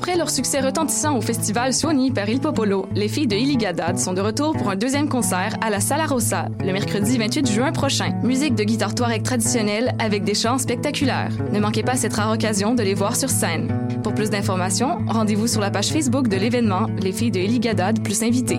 Après leur succès retentissant au festival Suoni par Il Popolo, les filles de Iligadad sont de retour pour un deuxième concert à la Sala Rossa le mercredi 28 juin prochain. Musique de guitare touareg traditionnelle avec des chants spectaculaires. Ne manquez pas cette rare occasion de les voir sur scène. Pour plus d'informations, rendez-vous sur la page Facebook de l'événement Les filles de Iligadad plus invités.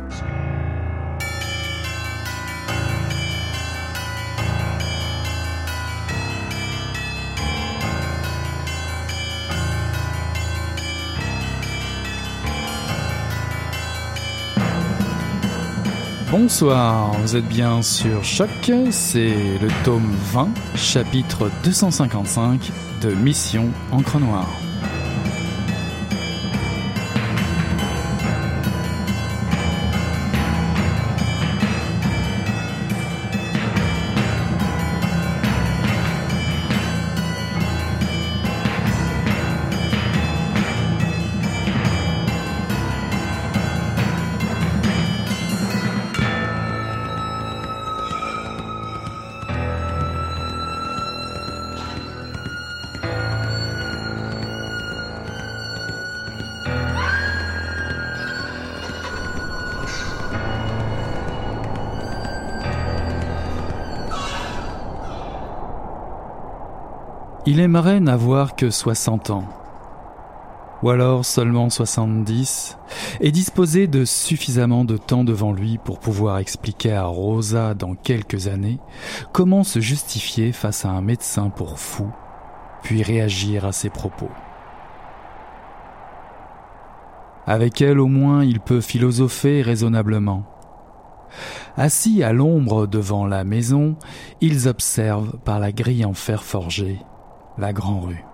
Bonsoir, vous êtes bien sur Choc, c'est le tome 20, chapitre 255 de Mission Encre Noire. Il aimerait n'avoir que 60 ans, ou alors seulement 70, et disposer de suffisamment de temps devant lui pour pouvoir expliquer à Rosa dans quelques années comment se justifier face à un médecin pour fou, puis réagir à ses propos. Avec elle au moins il peut philosopher raisonnablement. Assis à l'ombre devant la maison, ils observent par la grille en fer forgé la Grand Rue.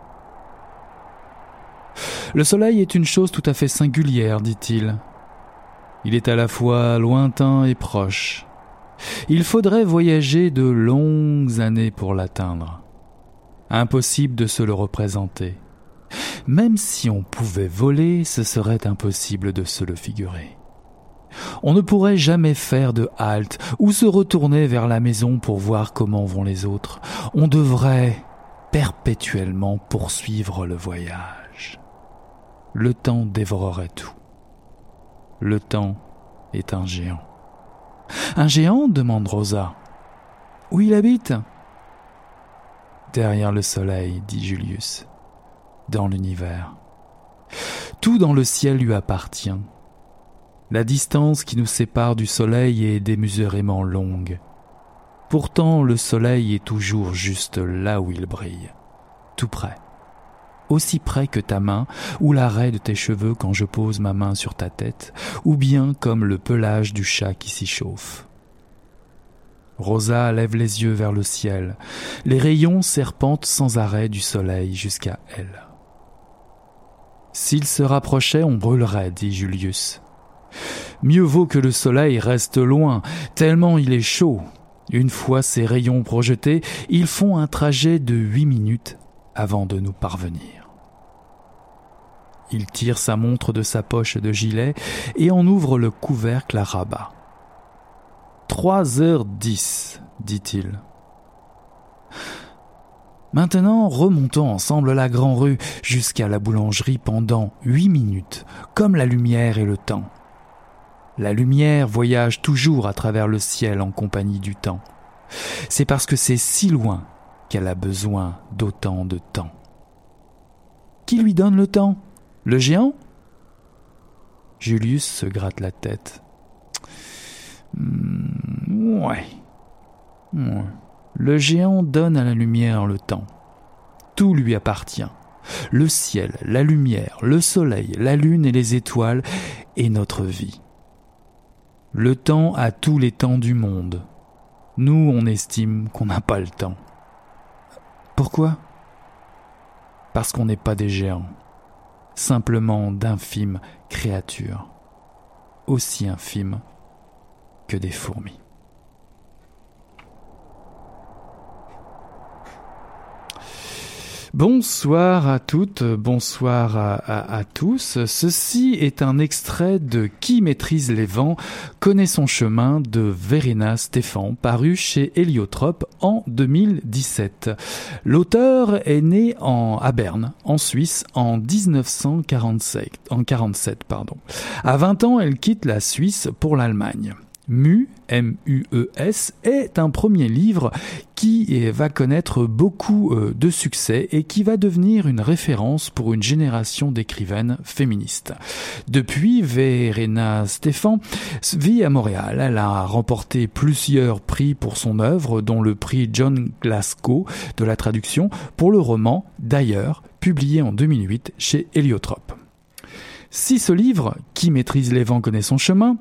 Le soleil est une chose tout à fait singulière, dit-il. Il est à la fois lointain et proche. Il faudrait voyager de longues années pour l'atteindre. Impossible de se le représenter. Même si on pouvait voler, ce serait impossible de se le figurer. On ne pourrait jamais faire de halte ou se retourner vers la maison pour voir comment vont les autres. On devrait perpétuellement poursuivre le voyage. Le temps dévorerait tout. Le temps est un géant. Un géant demande Rosa. Où il habite? Derrière le soleil, dit Julius. Dans l'univers. Tout dans le ciel lui appartient. La distance qui nous sépare du soleil est démesurément longue. Pourtant le soleil est toujours juste là où il brille, tout près, aussi près que ta main ou l'arrêt de tes cheveux quand je pose ma main sur ta tête, ou bien comme le pelage du chat qui s'y chauffe. Rosa lève les yeux vers le ciel. Les rayons serpentent sans arrêt du soleil jusqu'à elle. S'il se rapprochait, on brûlerait, dit Julius. Mieux vaut que le soleil reste loin, tellement il est chaud. Une fois ces rayons projetés, ils font un trajet de huit minutes avant de nous parvenir. Il tire sa montre de sa poche de gilet et en ouvre le couvercle à rabat. Trois heures dix, dit-il. Maintenant, remontons ensemble la grande rue jusqu'à la boulangerie pendant huit minutes, comme la lumière et le temps. La lumière voyage toujours à travers le ciel en compagnie du temps. C'est parce que c'est si loin qu'elle a besoin d'autant de temps. Qui lui donne le temps? Le géant? Julius se gratte la tête. Ouais. ouais. Le géant donne à la lumière le temps. Tout lui appartient. Le ciel, la lumière, le soleil, la lune et les étoiles, et notre vie. Le temps a tous les temps du monde. Nous, on estime qu'on n'a pas le temps. Pourquoi? Parce qu'on n'est pas des géants, simplement d'infimes créatures, aussi infimes que des fourmis. Bonsoir à toutes, bonsoir à, tous. Ceci est un extrait de Qui maîtrise les vents, connaît son chemin de Verena Stéphan, paru chez Héliotrope en 2017. L'auteur est né à Berne, en Suisse, en 1947. En 47, pardon. À 20 ans, elle quitte la Suisse pour l'Allemagne. Mu, M-U-E-S, est un premier livre qui va connaître beaucoup euh, de succès et qui va devenir une référence pour une génération d'écrivaines féministes. Depuis, Verena Stéphan vit à Montréal. Elle a remporté plusieurs prix pour son œuvre, dont le prix John Glasgow de la traduction pour le roman D'ailleurs, publié en 2008 chez Héliotrope. Si ce livre, Qui maîtrise les vents connaît son chemin,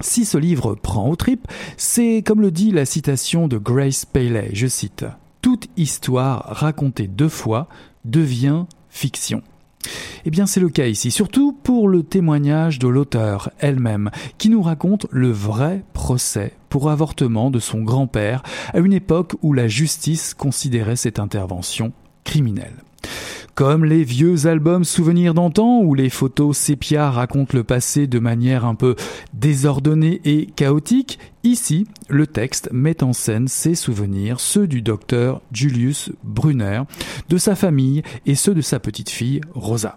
si ce livre prend au trip, c'est comme le dit la citation de Grace Paley, je cite, Toute histoire racontée deux fois devient fiction. Eh bien c'est le cas ici, surtout pour le témoignage de l'auteur elle-même, qui nous raconte le vrai procès pour avortement de son grand-père à une époque où la justice considérait cette intervention criminelle. Comme les vieux albums souvenirs d'antan où les photos sépia racontent le passé de manière un peu désordonnée et chaotique, ici, le texte met en scène ses souvenirs, ceux du docteur Julius Brunner, de sa famille et ceux de sa petite fille Rosa.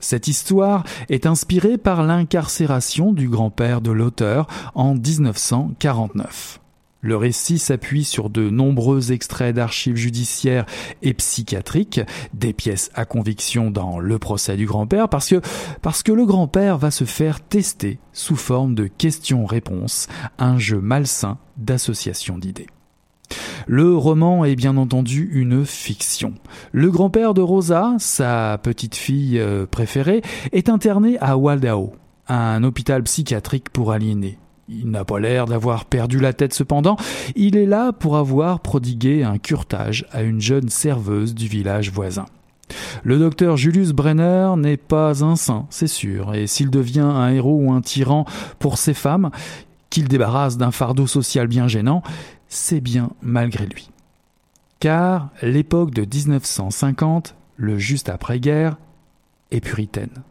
Cette histoire est inspirée par l'incarcération du grand-père de l'auteur en 1949. Le récit s'appuie sur de nombreux extraits d'archives judiciaires et psychiatriques, des pièces à conviction dans le procès du grand-père, parce que, le grand-père va se faire tester sous forme de questions-réponses, un jeu malsain d'association d'idées. Le roman est bien entendu une fiction. Le grand-père de Rosa, sa petite fille euh, préférée, est interné à Waldau, un hôpital psychiatrique pour aliénés. Il n'a pas l'air d'avoir perdu la tête cependant, il est là pour avoir prodigué un curtage à une jeune serveuse du village voisin. Le docteur Julius Brenner n'est pas un saint, c'est sûr, et s'il devient un héros ou un tyran pour ces femmes, qu'il débarrasse d'un fardeau social bien gênant, c'est bien malgré lui. Car l'époque de 1950, le juste après-guerre, est puritaine.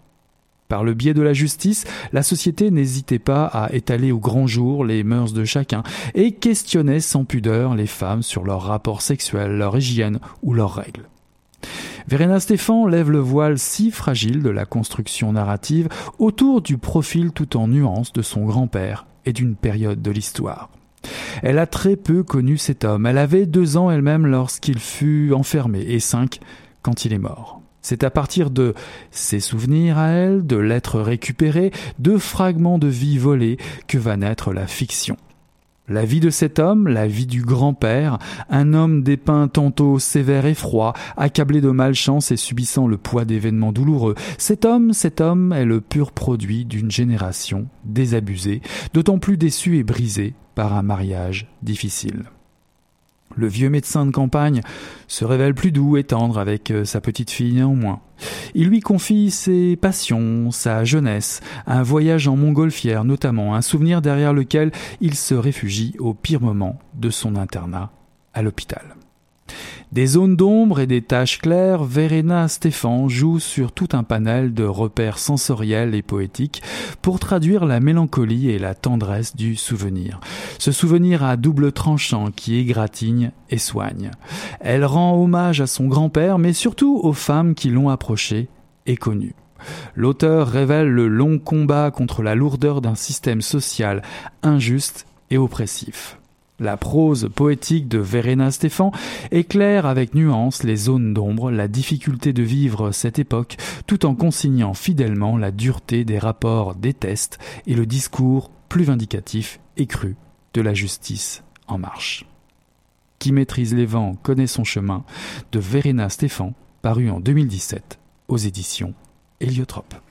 Par le biais de la justice, la société n'hésitait pas à étaler au grand jour les mœurs de chacun et questionnait sans pudeur les femmes sur leurs rapports sexuels, leur hygiène ou leurs règles. Verena Stéphan lève le voile si fragile de la construction narrative autour du profil tout en nuances de son grand-père et d'une période de l'histoire. Elle a très peu connu cet homme. Elle avait deux ans elle-même lorsqu'il fut enfermé et cinq quand il est mort. C'est à partir de ses souvenirs à elle, de l'être récupéré, de fragments de vie volés, que va naître la fiction. La vie de cet homme, la vie du grand-père, un homme dépeint tantôt sévère et froid, accablé de malchance et subissant le poids d'événements douloureux. Cet homme, cet homme est le pur produit d'une génération désabusée, d'autant plus déçue et brisée par un mariage difficile. Le vieux médecin de campagne se révèle plus doux et tendre avec euh, sa petite fille néanmoins. Il lui confie ses passions, sa jeunesse, un voyage en montgolfière notamment, un souvenir derrière lequel il se réfugie au pire moment de son internat à l'hôpital. Des zones d'ombre et des taches claires, Verena Stéphan joue sur tout un panel de repères sensoriels et poétiques pour traduire la mélancolie et la tendresse du souvenir. Ce souvenir à double tranchant qui égratigne et soigne. Elle rend hommage à son grand-père, mais surtout aux femmes qui l'ont approché et connu. L'auteur révèle le long combat contre la lourdeur d'un système social injuste et oppressif. La prose poétique de Verena Stéphan éclaire avec nuance les zones d'ombre, la difficulté de vivre cette époque, tout en consignant fidèlement la dureté des rapports des tests et le discours plus vindicatif et cru de la justice en marche. Qui maîtrise les vents connaît son chemin de Verena Stéphan, paru en 2017 aux éditions Héliotrope.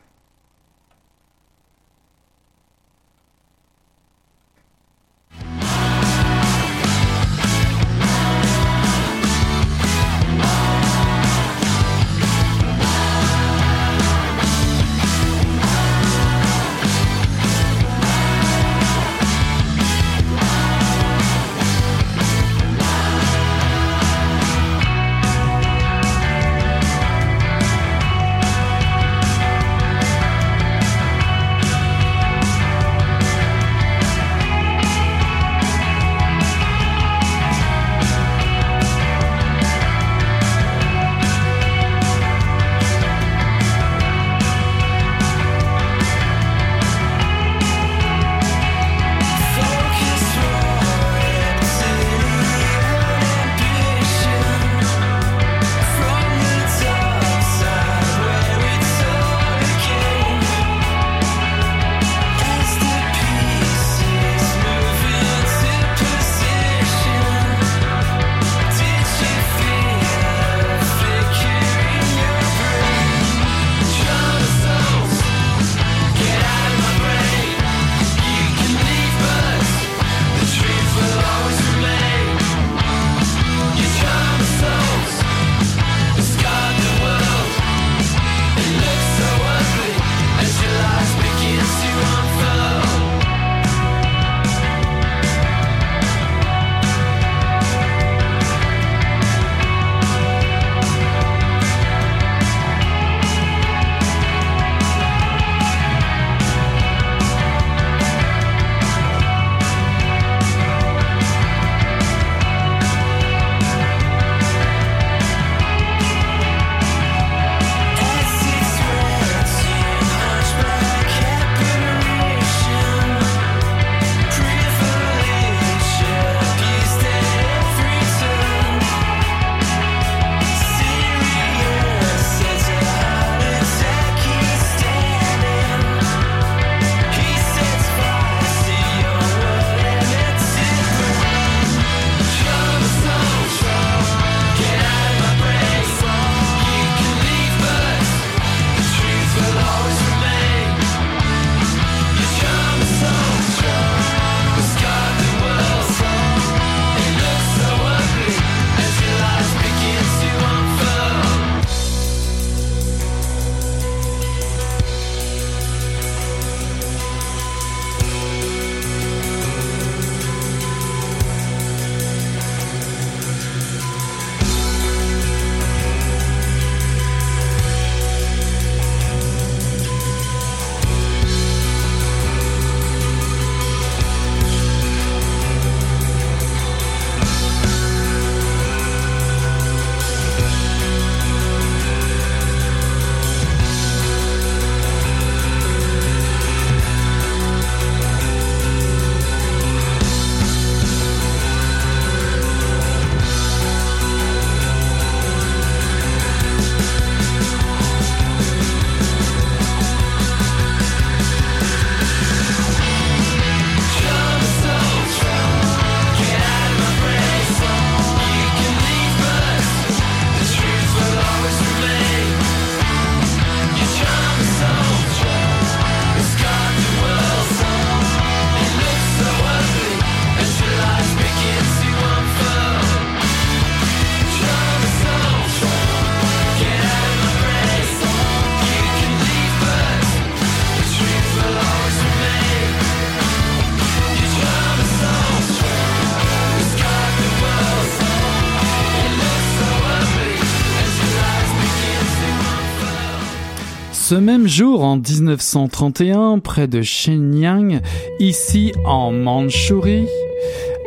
Ce même jour, en 1931, près de Shenyang, ici en Mandchourie,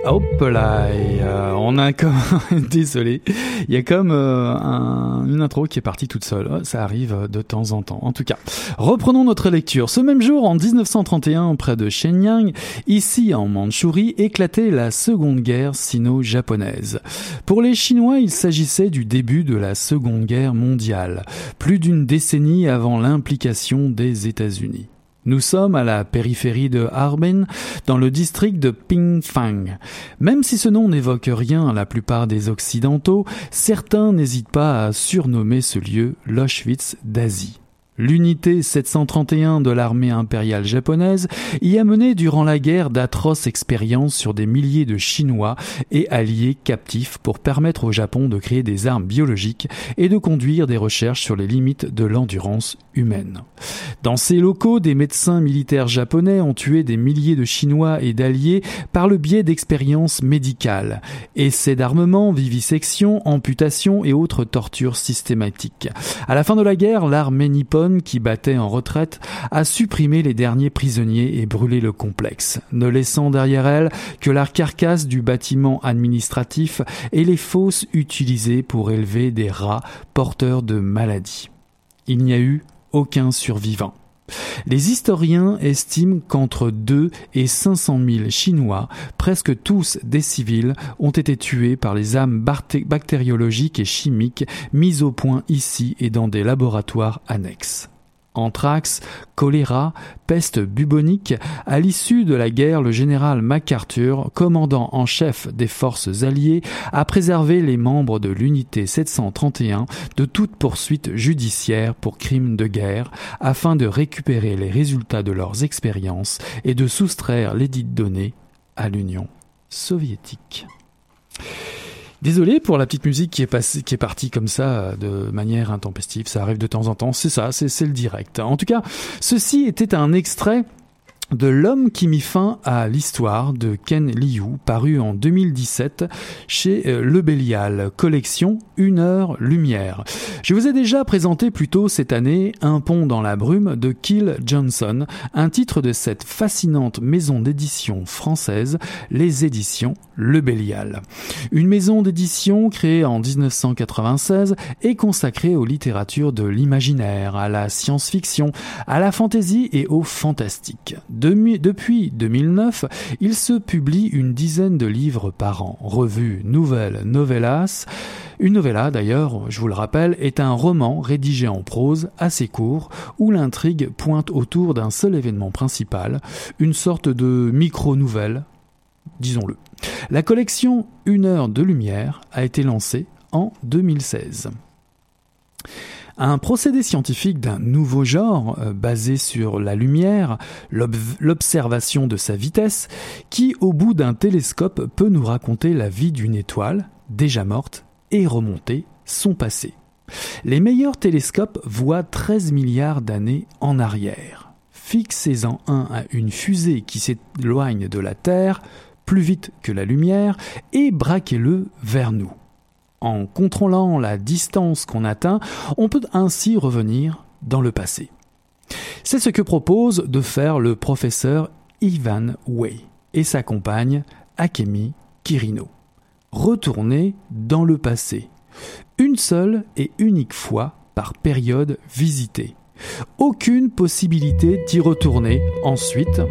Hop là, euh, on a comme désolé, il y a comme euh, une intro qui est partie toute seule. Ça arrive de temps en temps. En tout cas, reprenons notre lecture. Ce même jour, en 1931, près de Shenyang, ici en Mandchourie, éclatait la Seconde Guerre sino-japonaise. Pour les Chinois, il s'agissait du début de la Seconde Guerre mondiale, plus d'une décennie avant l'implication des États-Unis. Nous sommes à la périphérie de Harbin, dans le district de Pingfang. Même si ce nom n'évoque rien à la plupart des Occidentaux, certains n'hésitent pas à surnommer ce lieu l'Auschwitz d'Asie. L'unité 731 de l'armée impériale japonaise y a mené durant la guerre d'atroces expériences sur des milliers de Chinois et alliés captifs pour permettre au Japon de créer des armes biologiques et de conduire des recherches sur les limites de l'endurance humaine. Dans ces locaux, des médecins militaires japonais ont tué des milliers de Chinois et d'alliés par le biais d'expériences médicales, essais d'armement, vivisection, amputation et autres tortures systématiques. À la fin de la guerre, l'armée nippone qui battait en retraite a supprimé les derniers prisonniers et brûlé le complexe, ne laissant derrière elle que la carcasse du bâtiment administratif et les fosses utilisées pour élever des rats porteurs de maladies. Il n'y a eu aucun survivant. Les historiens estiment qu'entre 2 et 500 000 Chinois, presque tous des civils, ont été tués par les âmes bactériologiques et chimiques mises au point ici et dans des laboratoires annexes anthrax, choléra, peste bubonique, à l'issue de la guerre, le général MacArthur, commandant en chef des forces alliées, a préservé les membres de l'unité 731 de toute poursuite judiciaire pour crimes de guerre, afin de récupérer les résultats de leurs expériences et de soustraire les dites données à l'Union soviétique. Désolé pour la petite musique qui est, passée, qui est partie comme ça euh, de manière intempestive. Ça arrive de temps en temps. C'est ça, c'est le direct. En tout cas, ceci était un extrait de L'homme qui mit fin à l'histoire de Ken Liu, paru en 2017 chez euh, Le Bélial, collection Une heure lumière. Je vous ai déjà présenté plus tôt cette année Un pont dans la brume de Kill Johnson, un titre de cette fascinante maison d'édition française, les éditions Le Bélial. Une maison d'édition créée en 1996 et consacrée aux littératures de l'imaginaire, à la science-fiction, à la fantaisie et au fantastique depuis 2009, il se publie une dizaine de livres par an, revues, nouvelles, novellas. Une novella, d'ailleurs, je vous le rappelle, est un roman rédigé en prose, assez court, où l'intrigue pointe autour d'un seul événement principal, une sorte de micro-nouvelle, disons-le. La collection Une heure de lumière a été lancée en 2016 un procédé scientifique d'un nouveau genre, euh, basé sur la lumière, l'observation de sa vitesse, qui, au bout d'un télescope, peut nous raconter la vie d'une étoile, déjà morte, et remonter son passé. Les meilleurs télescopes voient 13 milliards d'années en arrière. Fixez-en un à une fusée qui s'éloigne de la Terre, plus vite que la lumière, et braquez-le vers nous. En contrôlant la distance qu'on atteint, on peut ainsi revenir dans le passé. C'est ce que propose de faire le professeur Ivan Wei et sa compagne Akemi Kirino. Retourner dans le passé. Une seule et unique fois par période visitée. Aucune possibilité d'y retourner ensuite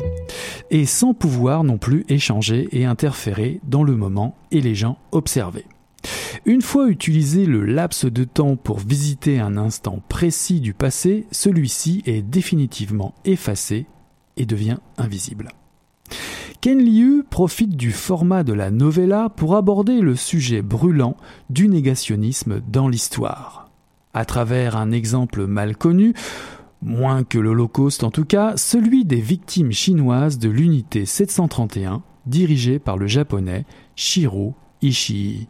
et sans pouvoir non plus échanger et interférer dans le moment et les gens observés. Une fois utilisé le laps de temps pour visiter un instant précis du passé, celui-ci est définitivement effacé et devient invisible. Ken Liu profite du format de la novella pour aborder le sujet brûlant du négationnisme dans l'histoire. À travers un exemple mal connu, moins que l'Holocauste en tout cas, celui des victimes chinoises de l'unité 731, dirigée par le japonais Shiro Ishii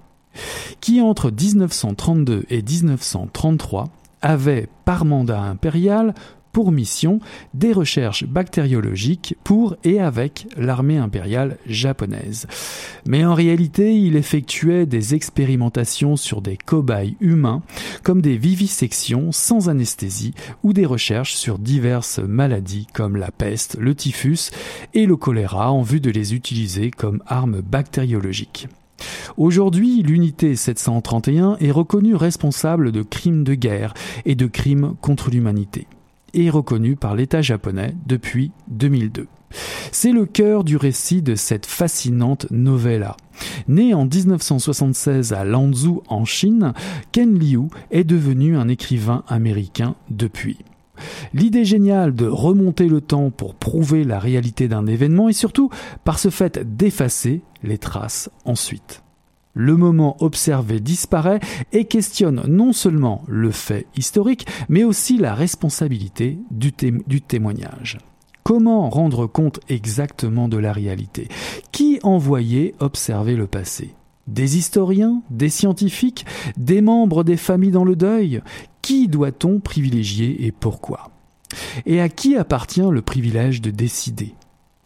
qui entre 1932 et 1933 avait, par mandat impérial, pour mission des recherches bactériologiques pour et avec l'armée impériale japonaise. Mais en réalité, il effectuait des expérimentations sur des cobayes humains, comme des vivisections sans anesthésie ou des recherches sur diverses maladies comme la peste, le typhus et le choléra en vue de les utiliser comme armes bactériologiques. Aujourd'hui, l'unité 731 est reconnue responsable de crimes de guerre et de crimes contre l'humanité, et reconnue par l'État japonais depuis 2002. C'est le cœur du récit de cette fascinante novella. Né en 1976 à Lanzhou en Chine, Ken Liu est devenu un écrivain américain depuis. L'idée géniale de remonter le temps pour prouver la réalité d'un événement et surtout par ce fait d'effacer les traces ensuite. Le moment observé disparaît et questionne non seulement le fait historique, mais aussi la responsabilité du, du témoignage. Comment rendre compte exactement de la réalité? Qui envoyait observer le passé? Des historiens? Des scientifiques? Des membres des familles dans le deuil? Qui doit-on privilégier et pourquoi? Et à qui appartient le privilège de décider?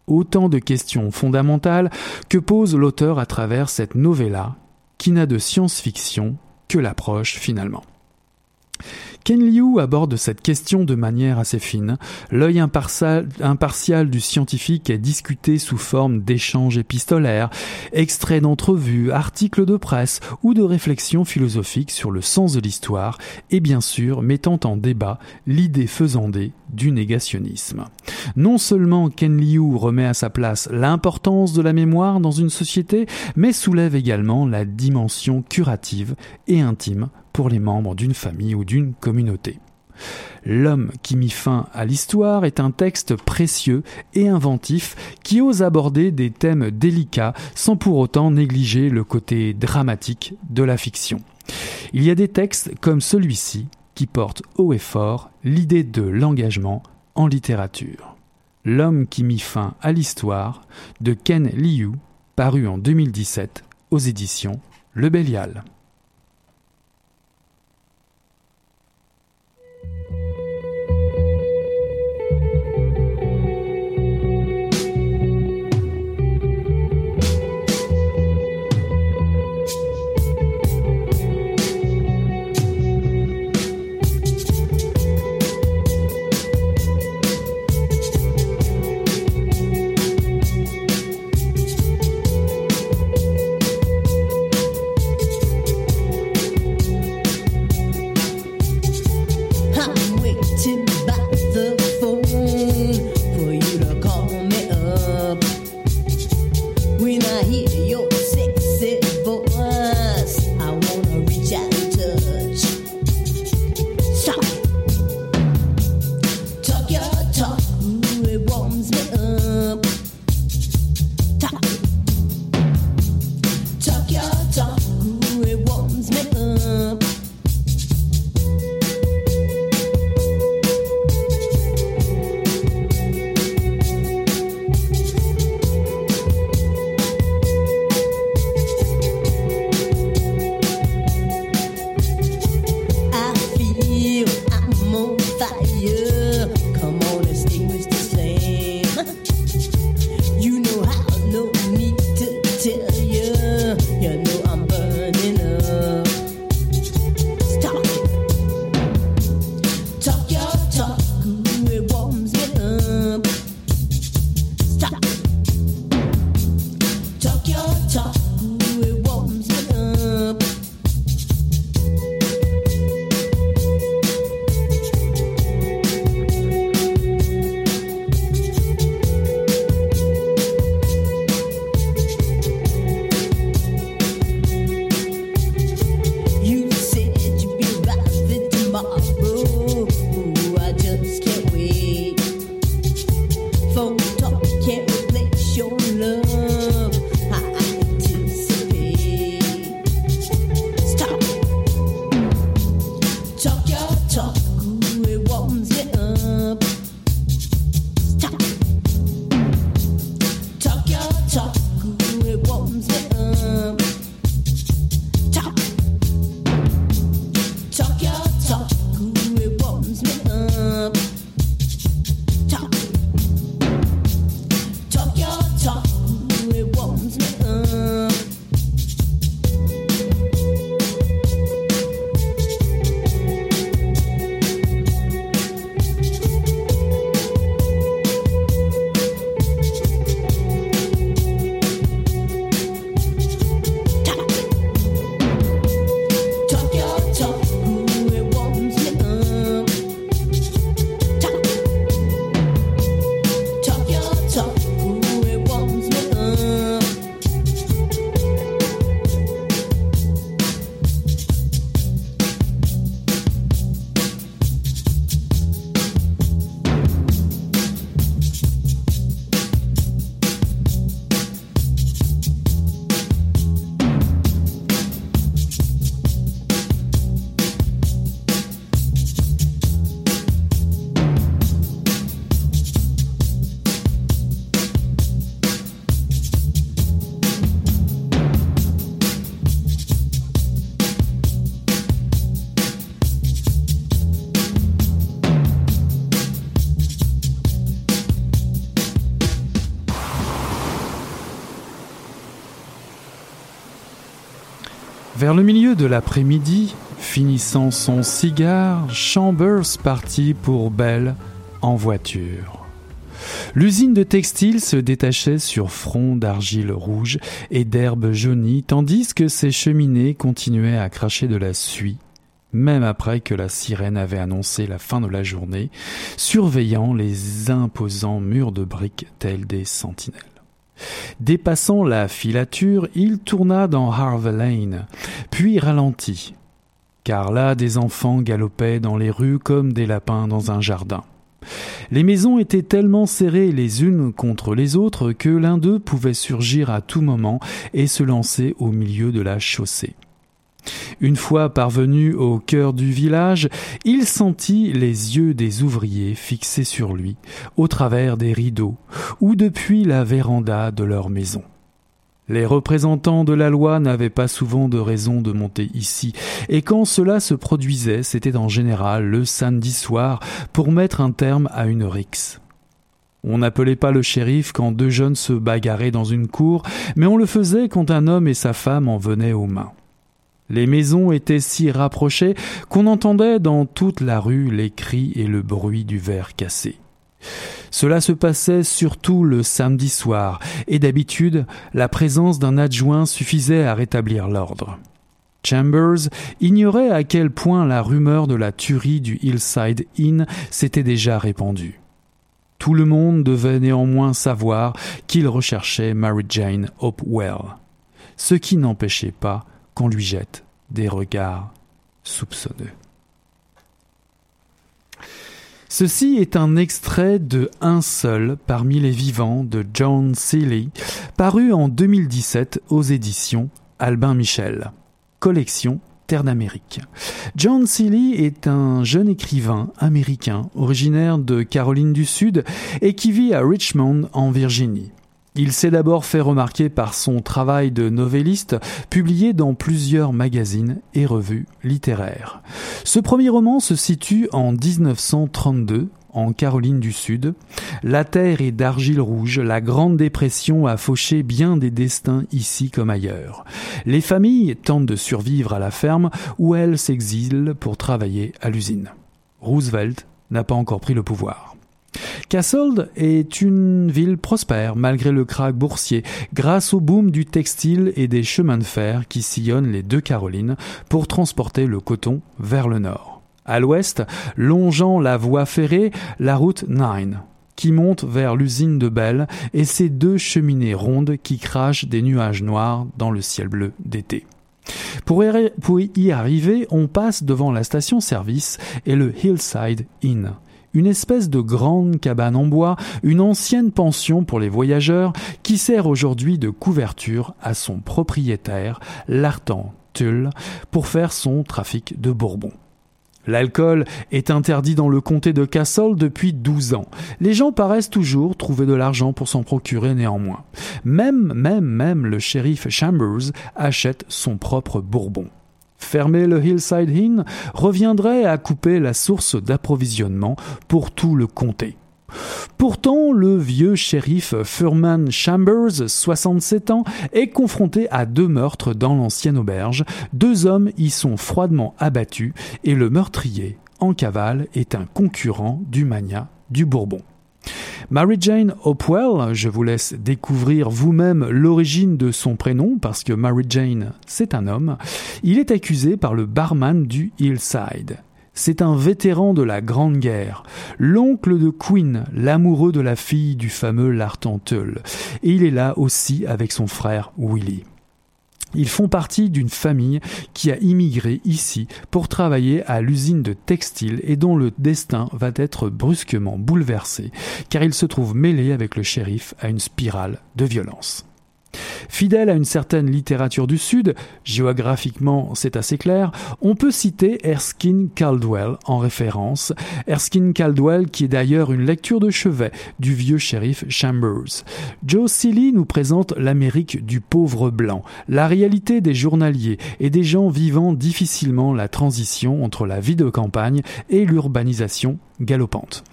Autant de questions fondamentales que pose l'auteur à travers cette novella qui n'a de science-fiction que l'approche finalement. Ken Liu aborde cette question de manière assez fine. L'œil impartial, du scientifique est discuté sous forme d'échanges épistolaires, extraits d'entrevues, articles de presse ou de réflexions philosophiques sur le sens de l'histoire et bien sûr mettant en débat l'idée faisandée du négationnisme. Non seulement Ken Liu remet à sa place l'importance de la mémoire dans une société, mais soulève également la dimension curative et intime pour les membres d'une famille ou d'une communauté. L'homme qui mit fin à l'histoire est un texte précieux et inventif qui ose aborder des thèmes délicats sans pour autant négliger le côté dramatique de la fiction. Il y a des textes comme celui-ci qui portent haut et fort l'idée de l'engagement en littérature. L'homme qui mit fin à l'histoire de Ken Liu, paru en 2017 aux éditions Le Bélial. Vers le milieu de l'après-midi, finissant son cigare, Chambers partit pour Belle en voiture. L'usine de textile se détachait sur front d'argile rouge et d'herbe jaunie, tandis que ses cheminées continuaient à cracher de la suie, même après que la sirène avait annoncé la fin de la journée, surveillant les imposants murs de briques tels des sentinelles. Dépassant la filature, il tourna dans Harvey Lane, puis ralentit, car là des enfants galopaient dans les rues comme des lapins dans un jardin. Les maisons étaient tellement serrées les unes contre les autres que l'un d'eux pouvait surgir à tout moment et se lancer au milieu de la chaussée. Une fois parvenu au cœur du village, il sentit les yeux des ouvriers fixés sur lui, au travers des rideaux, ou depuis la véranda de leur maison. Les représentants de la loi n'avaient pas souvent de raison de monter ici, et quand cela se produisait, c'était en général le samedi soir pour mettre un terme à une rixe. On n'appelait pas le shérif quand deux jeunes se bagarraient dans une cour, mais on le faisait quand un homme et sa femme en venaient aux mains. Les maisons étaient si rapprochées qu'on entendait dans toute la rue les cris et le bruit du verre cassé. Cela se passait surtout le samedi soir, et d'habitude, la présence d'un adjoint suffisait à rétablir l'ordre. Chambers ignorait à quel point la rumeur de la tuerie du Hillside Inn s'était déjà répandue. Tout le monde devait néanmoins savoir qu'il recherchait Mary Jane Hopewell, ce qui n'empêchait pas qu'on lui jette des regards soupçonneux. Ceci est un extrait de Un seul parmi les vivants de John Seeley, paru en 2017 aux éditions Albin Michel. Collection Terre d'Amérique. John Seeley est un jeune écrivain américain originaire de Caroline du Sud et qui vit à Richmond en Virginie. Il s'est d'abord fait remarquer par son travail de novelliste, publié dans plusieurs magazines et revues littéraires. Ce premier roman se situe en 1932 en Caroline du Sud. La terre est d'argile rouge, la Grande Dépression a fauché bien des destins ici comme ailleurs. Les familles tentent de survivre à la ferme où elles s'exilent pour travailler à l'usine. Roosevelt n'a pas encore pris le pouvoir. Cassold est une ville prospère malgré le krach boursier, grâce au boom du textile et des chemins de fer qui sillonnent les deux Carolines pour transporter le coton vers le nord. À l'ouest, longeant la voie ferrée, la route 9 qui monte vers l'usine de Belle et ses deux cheminées rondes qui crachent des nuages noirs dans le ciel bleu d'été. Pour y arriver, on passe devant la station-service et le Hillside Inn une espèce de grande cabane en bois, une ancienne pension pour les voyageurs qui sert aujourd'hui de couverture à son propriétaire, l'Artan Tull, pour faire son trafic de Bourbon. L'alcool est interdit dans le comté de Castle depuis 12 ans. Les gens paraissent toujours trouver de l'argent pour s'en procurer néanmoins. Même, même, même le shérif Chambers achète son propre Bourbon. Fermer le Hillside Inn reviendrait à couper la source d'approvisionnement pour tout le comté. Pourtant, le vieux shérif Furman Chambers, 67 ans, est confronté à deux meurtres dans l'ancienne auberge. Deux hommes y sont froidement abattus et le meurtrier, en cavale, est un concurrent du mania du Bourbon. Mary Jane Hopewell, je vous laisse découvrir vous-même l'origine de son prénom parce que Mary Jane, c'est un homme. Il est accusé par le barman du Hillside. C'est un vétéran de la Grande Guerre, l'oncle de Queen, l'amoureux de la fille du fameux Lartantel. Et il est là aussi avec son frère Willie. Ils font partie d'une famille qui a immigré ici pour travailler à l'usine de textile et dont le destin va être brusquement bouleversé car ils se trouvent mêlés avec le shérif à une spirale de violence. Fidèle à une certaine littérature du Sud, géographiquement c'est assez clair, on peut citer Erskine Caldwell en référence, Erskine Caldwell qui est d'ailleurs une lecture de chevet du vieux shérif Chambers. Joe Seeley nous présente l'Amérique du pauvre blanc, la réalité des journaliers et des gens vivant difficilement la transition entre la vie de campagne et l'urbanisation galopante.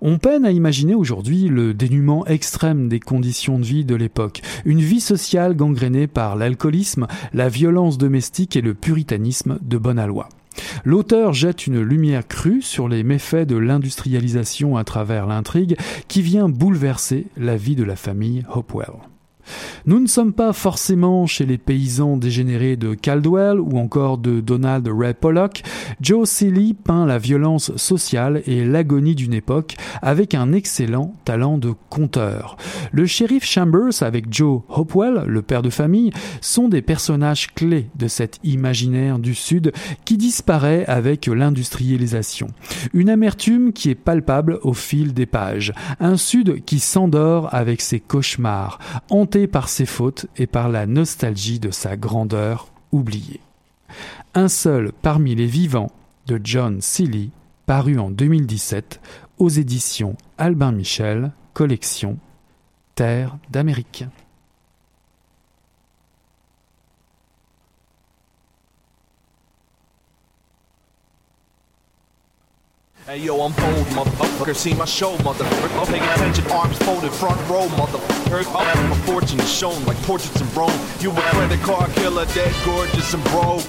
On peine à imaginer aujourd'hui le dénuement extrême des conditions de vie de l'époque, une vie sociale gangrénée par l'alcoolisme, la violence domestique et le puritanisme de bonne aloi. L'auteur jette une lumière crue sur les méfaits de l'industrialisation à travers l'intrigue qui vient bouleverser la vie de la famille Hopewell. Nous ne sommes pas forcément chez les paysans dégénérés de Caldwell ou encore de Donald Ray Pollock. Joe Seeley peint la violence sociale et l'agonie d'une époque avec un excellent talent de conteur. Le shérif Chambers avec Joe Hopewell, le père de famille, sont des personnages clés de cet imaginaire du Sud qui disparaît avec l'industrialisation. Une amertume qui est palpable au fil des pages. Un Sud qui s'endort avec ses cauchemars, par ses fautes et par la nostalgie de sa grandeur oubliée. Un seul parmi les vivants de John Seeley, paru en 2017 aux éditions Albin Michel, collection Terre d'Amérique. Hey yo, I'm bold, motherfucker. See my show, motherfucker. I'll pay attention, arms folded, front row, motherfucker. My fortune is shown like portraits in Rome. You a credit card killer, dead, gorgeous, and broke.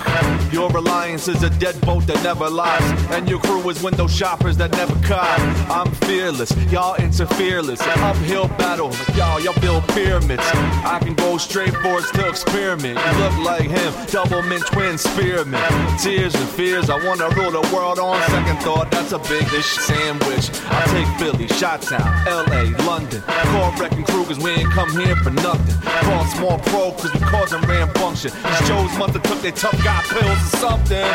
Your reliance is a dead boat that never lies. And your crew is window shoppers that never cry. I'm fearless, y'all interfereless. Uphill battle, y'all, y'all build pyramids. I can go straight for still experiment. You look like him, double mint twin spearmint. Tears and fears, I wanna rule the world on second thought. That's a big dish sandwich. I take Philly, Shottown, LA, London. Call wrecking crew cause we ain't come here for nothing. Call small pro cause we causing rambunctious. These Joe's mother took their tough guy pills or something.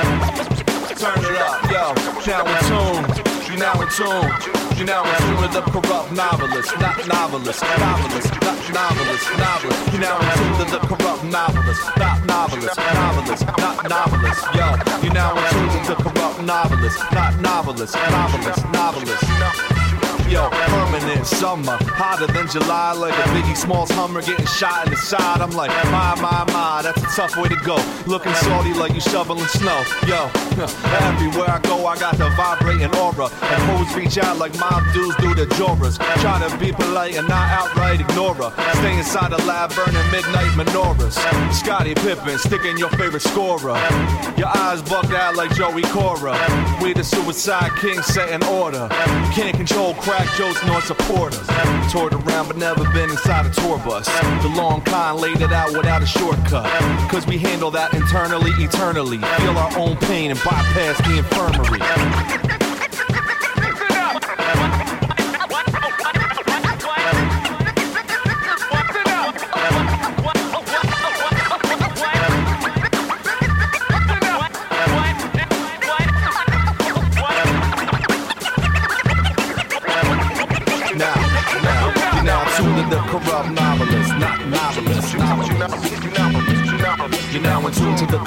Turn it up, yo, now in tune. You now in tune. You now in tune with the corrupt novelist, not novelist, novelist, not novelist, novelist. You now in tune with the corrupt novelist, not novelist, novelist, not novelist. Yo, you now in tune with the corrupt novelist, not novelist, novelist, novelist. Yo, permanent summer, hotter than July, like a Biggie Smalls Hummer getting shot in the side. I'm like, my, my, my, that's a tough way to go. Looking salty like you shoveling snow. Yo, everywhere I go, I got the vibrating aura. And hoes reach out like mob dudes do the Joras. Try to be polite and not outright ignore her. Stay inside the lab burning midnight menorahs. Scotty Pippen sticking your favorite scorer. Your eyes bugged out like Joey Cora. We the suicide king setting order. You can't control crowd Black Joe's no supporters. Toured around but never been inside a tour bus. The long con laid it out without a shortcut. Cause we handle that internally, eternally. Feel our own pain and bypass the infirmary.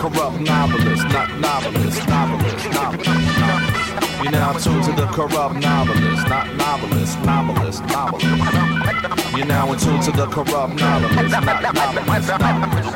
Corrupt novelist, not novelist, novelist, novelist. You're now tuned to the corrupt novelist, not novelist, novelist, novelist. You're now in tune to the corrupt novelist, not novelist, novelist.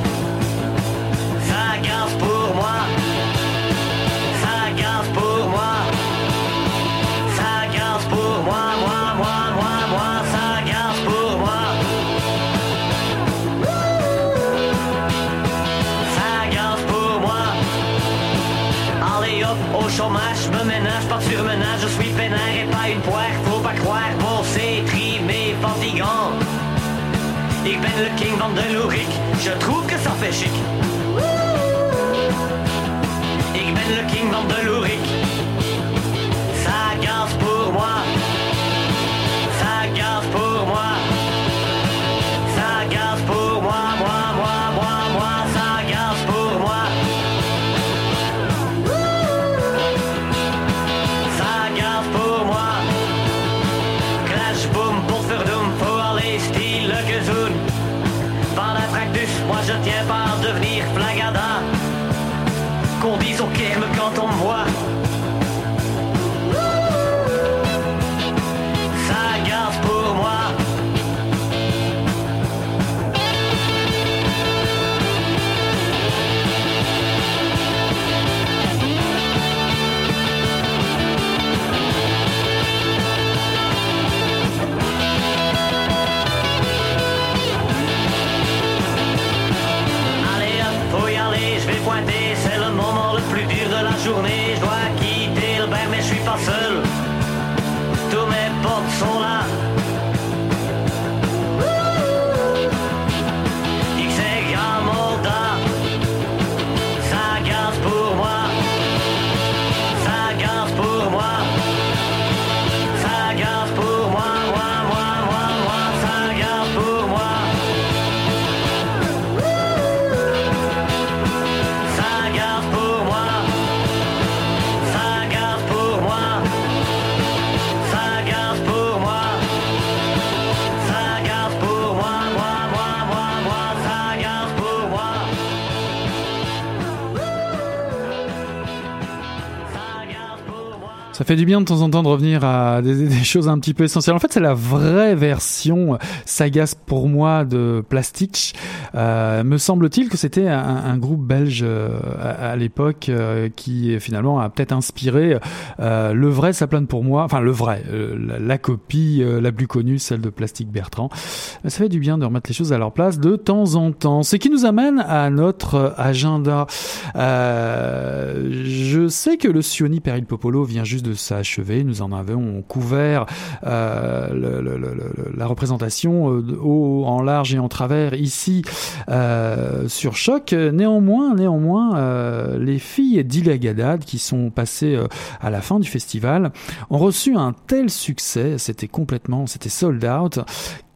Ik ben le king van de loerik, je trouve que ça fait chic. Ik ben le king van de loerik, fait du bien de temps en temps de revenir à des, choses un petit peu essentielles. En fait, c'est la vraie version Sagas pour moi de Plastic. Euh, me semble-t-il que c'était un, groupe belge euh, à, l'époque euh, qui finalement a peut-être inspiré le vrai Saplane pour moi, enfin le vrai, la, copie la plus connue, celle de Plastic Bertrand. Ça fait du bien de remettre les choses à leur place de temps en temps. Ce qui nous amène à notre agenda. Je sais que le Sioni Peril Popolo vient juste de s'achever. Nous en avons couvert euh, la représentation euh, haut, en large et en travers ici euh, sur Choc. Néanmoins, néanmoins, euh, les filles d'Ilagadad qui sont passées euh, à la fin du festival ont reçu un tel succès, c'était complètement, c'était sold out,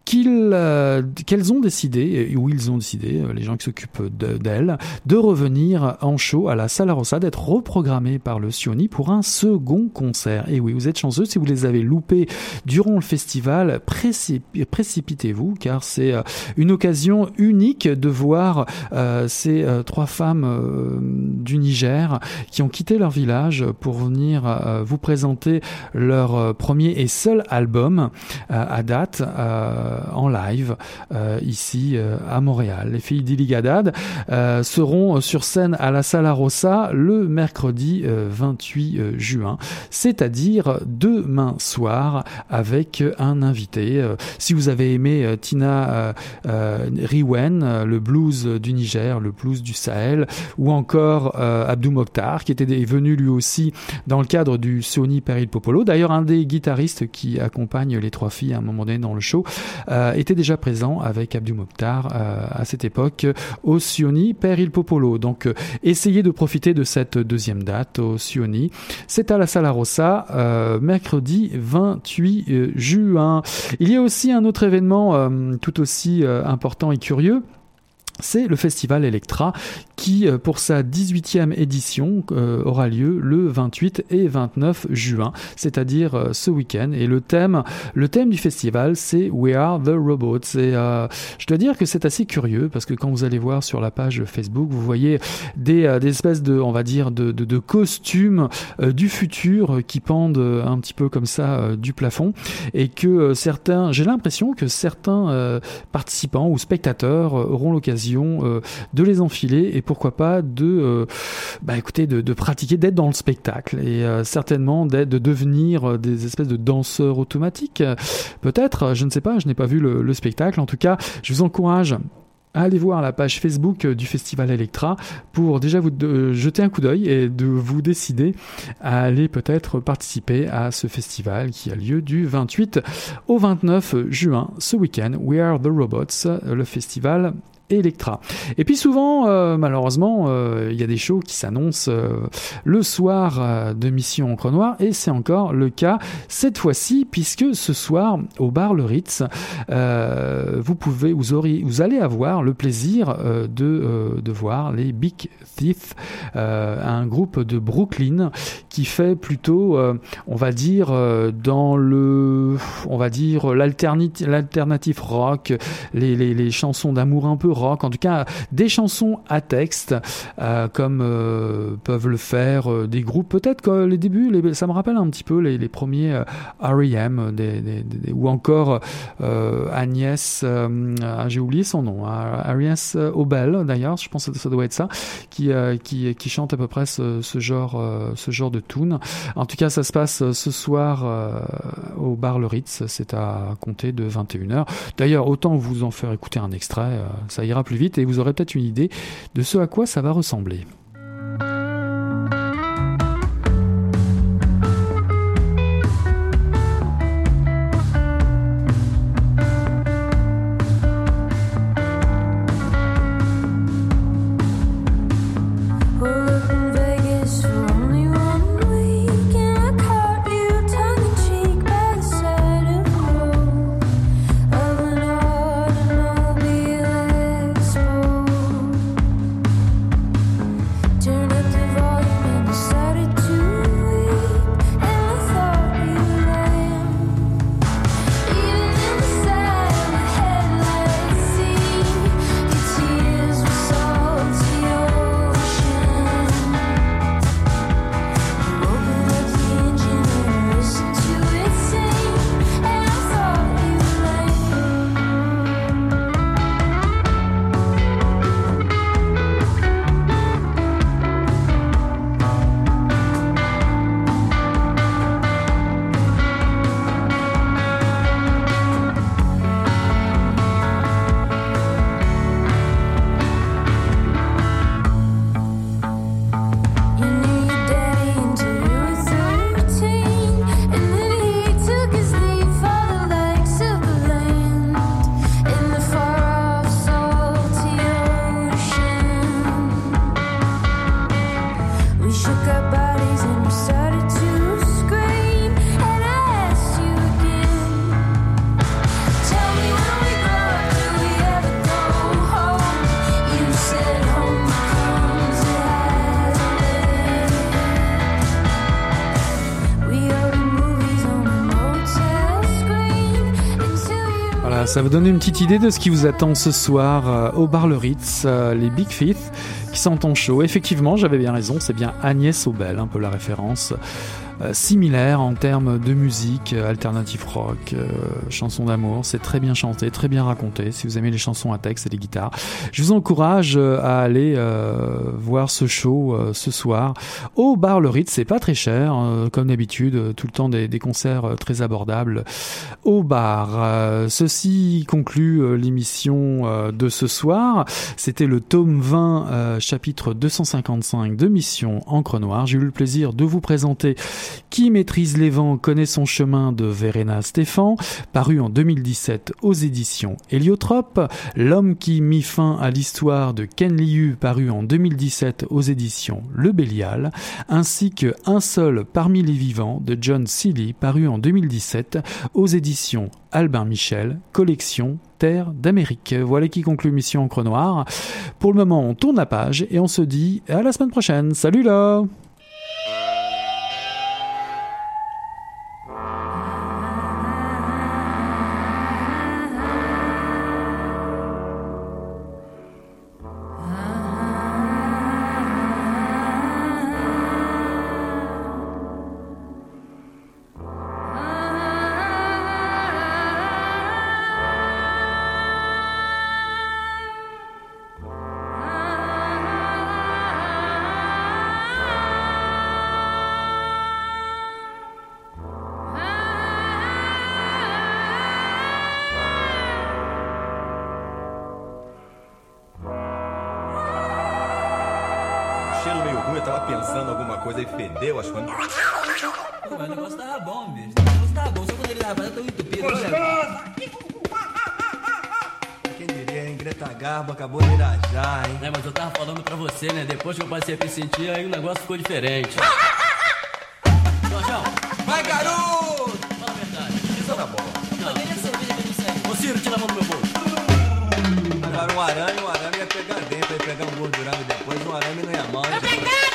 qu'ils euh, qu'elles ont décidé, ou ils ont décidé, euh, les gens qui s'occupent de- d'elles, de revenir en show à la Sala Rossa, d'être reprogrammés par le Sioni pour un second concert. Et oui, vous êtes chanceux si vous les avez loupés durant le festival, précip- précipitez-vous, car c'est euh, une occasion unique de voir euh, ces trois femmes du Niger qui ont quitté leur village pour venir vous présenter leur premier et seul album à date en live euh, ici euh, à Montréal. Les filles d'Iligadad euh, seront sur scène à la Sala Rossa le mercredi euh, 28 euh, juin, c'est-à-dire demain soir avec un invité. Euh, si vous avez aimé euh, Tina euh, euh, Riwen, euh, le blues du Niger, le blues du Sahel, ou encore euh, Abdou Mokhtar, qui était venu lui aussi dans le cadre du Sony Peril Popolo. D'ailleurs, un des guitaristes qui accompagne les trois filles à un moment donné dans le show euh, était déjà présent avec Abdou Mokhtar euh, à cette époque au Sioni Peril Popolo. Donc, euh, essayez de profiter de cette deuxième date au Sioni. C'est à la Sala Rossa, euh, mercredi 28 euh, juin. Il y a aussi un autre événement euh, tout aussi euh, important et curieux. C'est le festival Electra qui, euh, pour sa 18e édition, euh, aura lieu le 28 et 29 juin, c'est-à-dire euh, ce week-end. Et le thème, le thème du festival, c'est We Are the Robots. Et je dois dire que c'est assez curieux parce que quand vous allez voir sur la page Facebook, vous voyez des, espèces de, on va dire, de, costumes du futur qui pendent un petit peu comme ça du plafond et que certains, j'ai l'impression que certains participants ou spectateurs auront l'occasion euh, de les enfiler et pourquoi pas de, euh, bah écoutez, de, pratiquer, d'être dans le spectacle et euh, certainement d'être, de devenir des espèces de danseurs automatiques. Peut-être, je ne sais pas, je n'ai pas vu le, le spectacle. En tout cas, je vous encourage allez voir la page Facebook du Festival Electra pour déjà vous jeter un coup d'œil et de vous décider à aller peut-être participer à ce festival qui a lieu du 28 au 29 juin, ce week-end. We Are the Robots, le festival Electra. Et puis souvent, euh, malheureusement, euh, il y a des shows qui s'annoncent euh, le soir de Mission Encre Noire, et c'est encore le cas cette fois-ci, puisque ce soir, au bar Le Ritz, vous pouvez, vous, aurez, vous allez avoir le plaisir de, de voir les Big Thief, un groupe de Brooklyn qui fait plutôt, on va dire, dans le, on va dire, l'alternative rock, les, les, les chansons d'amour un peu rock, en tout cas des chansons à texte, euh, comme euh, peuvent le faire euh, des groupes, peut-être que les débuts, ça me rappelle un petit peu les, premiers R.E.M. Ou encore Agnès, j'ai oublié son nom, hein, Agnès Obel d'ailleurs, je pense que ça doit être ça, qui, qui, chante à peu près ce, ce genre, ce genre de tune. En tout cas, ça se passe ce soir au bar Le Ritz, c'est à compter de 21h. D'ailleurs, autant vous en faire écouter un extrait, ça ira plus vite et vous aurez peut-être une idée de ce à quoi ça va ressembler. Ça vous donne une petite idée de ce qui vous attend ce soir euh, au bar Le Ritz, euh, les Big Fifth qui sont en. Effectivement, j'avais bien raison, c'est bien Agnès Aubel, un peu la référence. Euh, similaire en termes de musique, euh, alternative rock, euh, chansons d'amour. C'est très bien chanté, très bien raconté. Si vous aimez les chansons à texte et les guitares, je vous encourage à aller voir ce show ce soir au bar Le Ritz. C'est pas très cher, comme d'habitude, tout le temps des, des, concerts très abordables au bar. ceci conclut l'émission de ce soir. C'était le tome 20, chapitre 255 de Mission Encre Noire. J'ai eu le plaisir de vous présenter qui maîtrise les vents connaît son chemin de Verena Stéphan, paru en 2017 aux éditions Héliotrope. L'homme qui mit fin à l'histoire de Ken Liu, paru en 2017 aux éditions Le Bélial, ainsi que Un seul parmi les vivants de John Seeley, paru en 2017 aux éditions Albin Michel, collection Terre d'Amérique. Voilà qui conclut Mission Encre Noire. Pour le moment, on tourne la page et on se dit à la semaine prochaine. Salut là depois, um arame não é mão. Obrigada!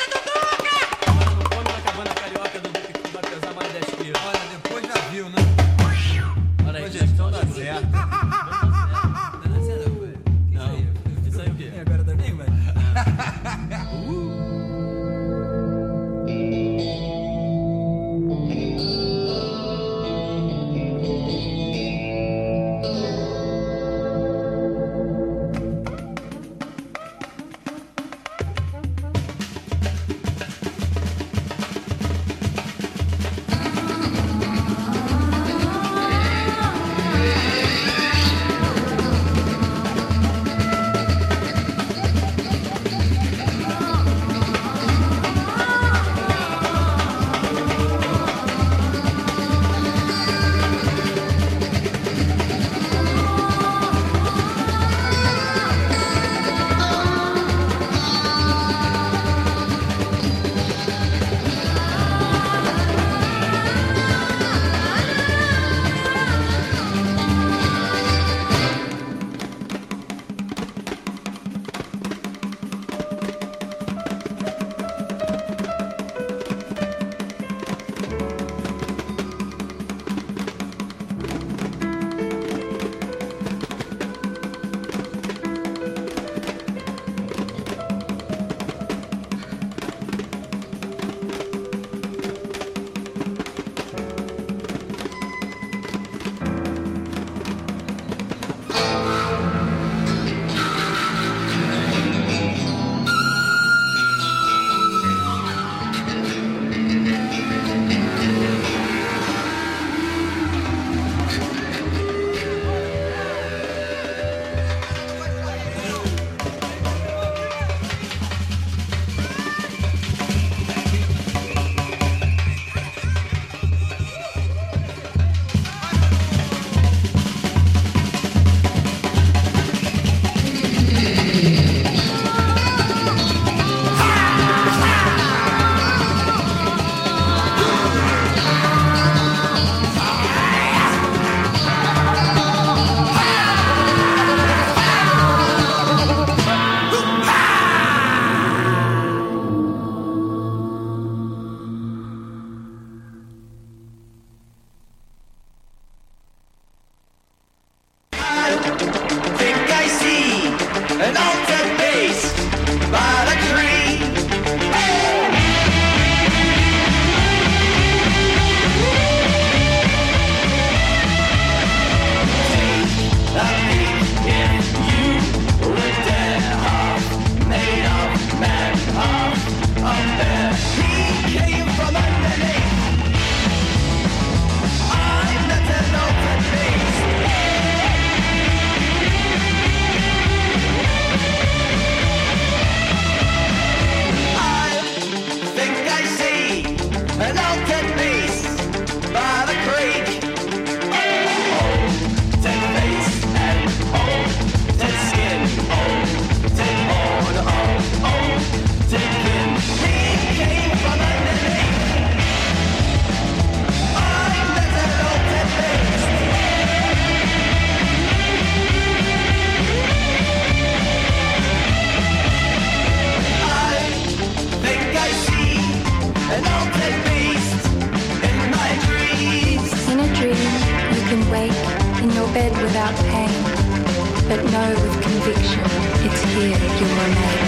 but know with conviction it's here you remain.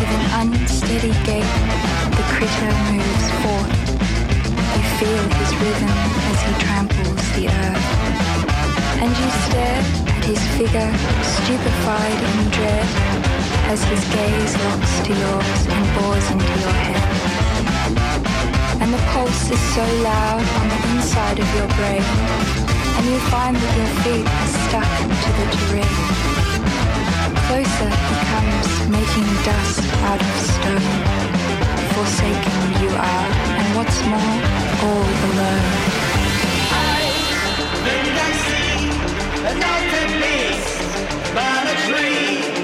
With an unsteady gait, the critter moves forth. You feel his rhythm as he tramples the earth. And you stare at his figure, stupefied in dread as his gaze locks to yours and bores into your head. And the pulse is so loud on the inside of your brain, and you find that your feet are stuck to the terrain. Closer he comes, making dust out of stone. Forsaken you are, and what's more, all alone. I see, nothing is but a dream.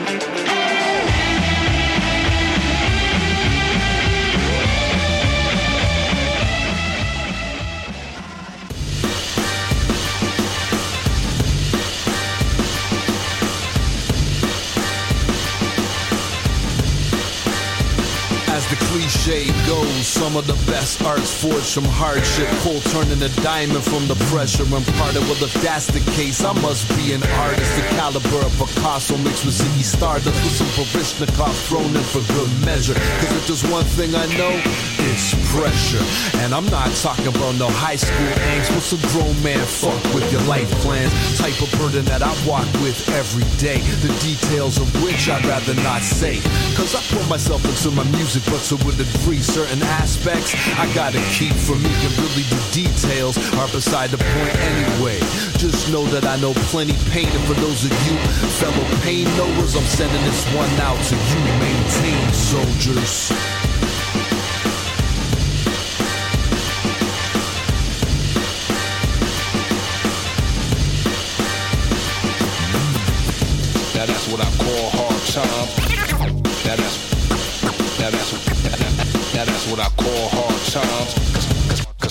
Cliche goes, some of the best art's forged from hardship. Coal turning a diamond from the pressure imparted. Well, if that's the case, I must be an artist. The caliber of Picasso mixed with Ziggy Stardust with some Parishnikov thrown in for good measure. Cause if there's one thing I know, it's pressure. And I'm not talking about no high school angst. What's a grown man fuck with your life plans? Type of burden that I walk with every day. The details of which I'd rather not say. Cause I put myself into my music, but to a degree, certain aspects I gotta keep from me. And really, the details are beside the point anyway. Just know that I know plenty pain, and for those of you fellow pain knowers, I'm sending this one out to you. Maintain, soldiers. What I call hard time. Now that's now that's now that's what I call hard times.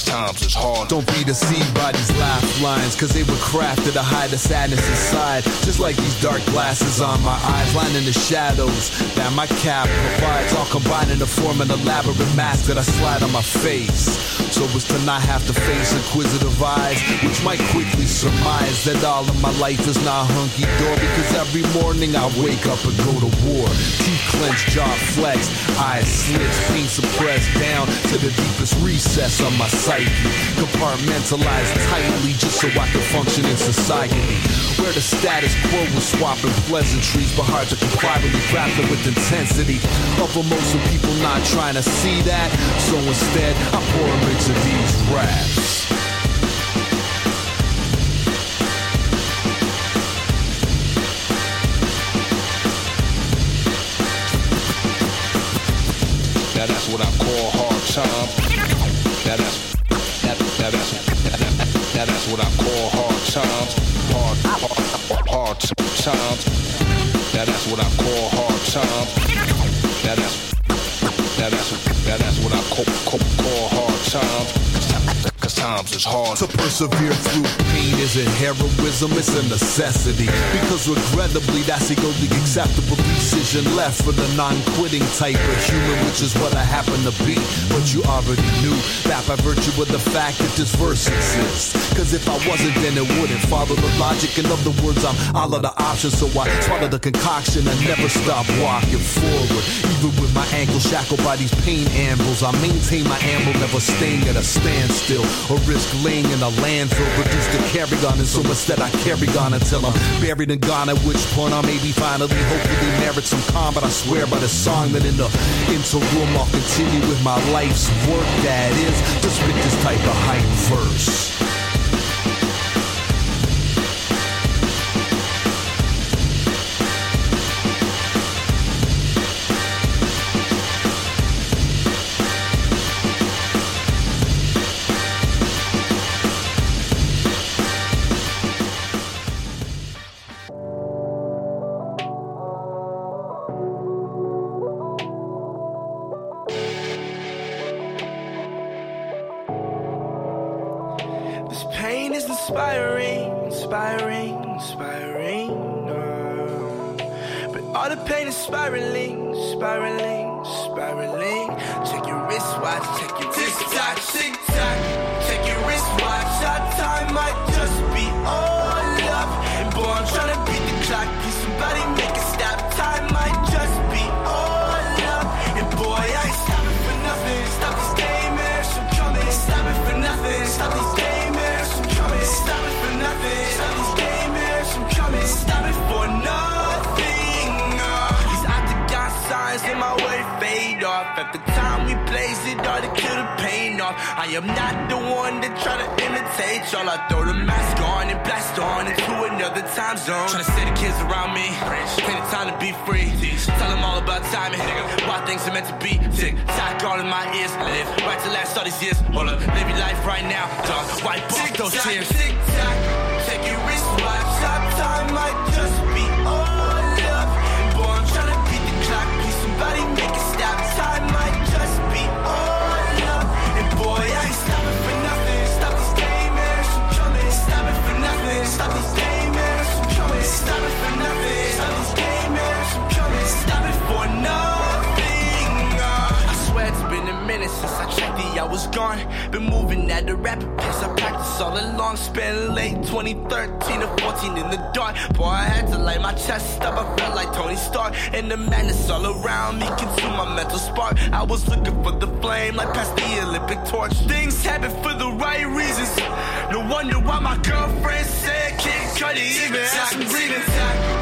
Cause, cause, cause times is hard. Don't be deceived by these laugh lines, cause they were crafted to hide the sadness inside. Just like these dark glasses on my eyes, lining the shadows that my cap provides, all combined to form an elaborate mask that I slide on my face. So as to not have to face inquisitive eyes, which might quickly surmise that all of my life is not hunky dory. Because every morning I wake up and go to war. Teeth clenched, jaw flexed, eyes slit, pain suppressed down to the deepest recess of my Compartmentalized tightly just so I can function in society. Where the status quo was swapping pleasantries, but hard to comply with the grappling with intensity. Of emotion, people not trying to see that. So instead, I pour them into these raps. Now that's what I call hard time. Now that's what I call hard times. Hard hard hard times. Now that's what I call hard times. Now that's now that's now that's what I call call, call hard times. Times is hard. To persevere through pain isn't heroism, it's a necessity. Because regrettably, that's the only acceptable decision left for the non-quitting type of human, which is what I happen to be. But you already knew that by virtue of the fact that this verse exists. Cause if I wasn't, then it wouldn't follow the logic. and In other words, I'm all of the options, so I swallow the concoction and never stop walking forward. Even with my ankle shackled by these pain anvils, I maintain my amble, never staying at a standstill or risk laying in a landfill. Reduced to carry on, and so instead I carry on until I'm buried and gone. At which point I maybe finally, hopefully, merit some calm. But I swear by the song that in the interim I'll continue with my life's work. That is to spit this type of hype verse. Spiraling. Check your wristwatch, check I am not the one that try to imitate y'all. I throw the mask on and blast on into another time zone. Tryna say the kids around me, plenty time to be free. Tell them all about timing, why things are meant to be. Tick tock all in my ears. Live right to last all these years. Hold up, live your life right now, dog. Wipe off those tears. Tick tock, since I checked the hours gone. Been moving at a rapid pace. I practice all along. Spent late 2013 or 14 in the dark. Boy, I had to light my chest up. I felt like Tony Stark. And the madness all around me consumed my mental spark. I was looking for the flame like past the Olympic torch. Things happen for the right reasons. No wonder why my girlfriend said, "Can't Kid Cudi even has some breathing time.